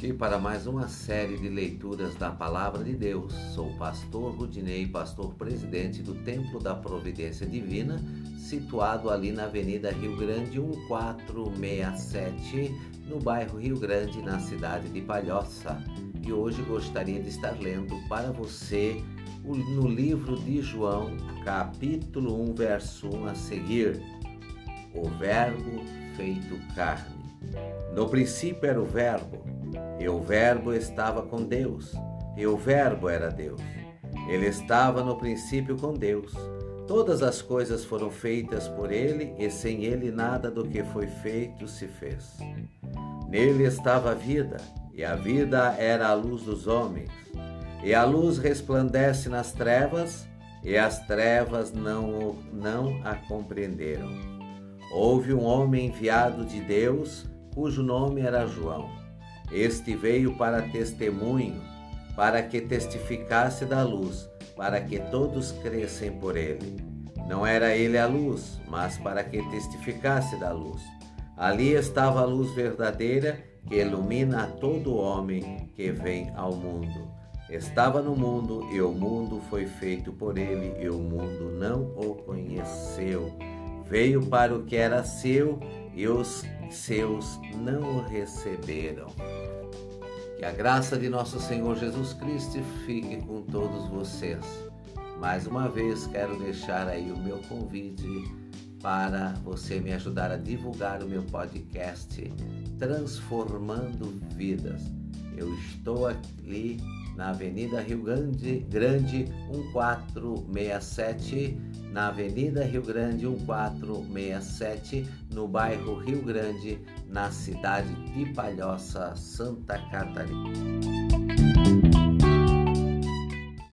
aqui para mais uma série de leituras da Palavra de Deus. Sou o pastor Rudinei, pastor presidente do Templo da Providência Divina, situado ali na Avenida Rio Grande 1467, no bairro Rio Grande, na cidade de Palhoça. E hoje gostaria de estar lendo para você no livro de João, capítulo 1, verso 1 a seguir. O Verbo feito carne. No princípio era o Verbo e o Verbo estava com Deus, e o Verbo era Deus. Ele estava no princípio com Deus. Todas as coisas foram feitas por ele, e sem ele nada do que foi feito se fez. Nele estava a vida, e a vida era a luz dos homens. E a luz resplandece nas trevas, e as trevas não, não a compreenderam. Houve um homem enviado de Deus, cujo nome era João. Este veio para testemunho, para que testificasse da luz, para que todos crescem por ele. Não era ele a luz, mas para que testificasse da luz. Ali estava a luz verdadeira que ilumina a todo homem que vem ao mundo. Estava no mundo e o mundo foi feito por ele e o mundo não o conheceu. Veio para o que era seu e os seus não o receberam. Que a graça de nosso Senhor Jesus Cristo fique com todos vocês. Mais uma vez quero deixar aí o meu convite para você me ajudar a divulgar o meu podcast Transformando Vidas. Eu estou ali na Avenida Rio Grande, Grande 1467, na Avenida Rio Grande 1467, no bairro Rio Grande, na cidade de Palhoça, Santa Catarina.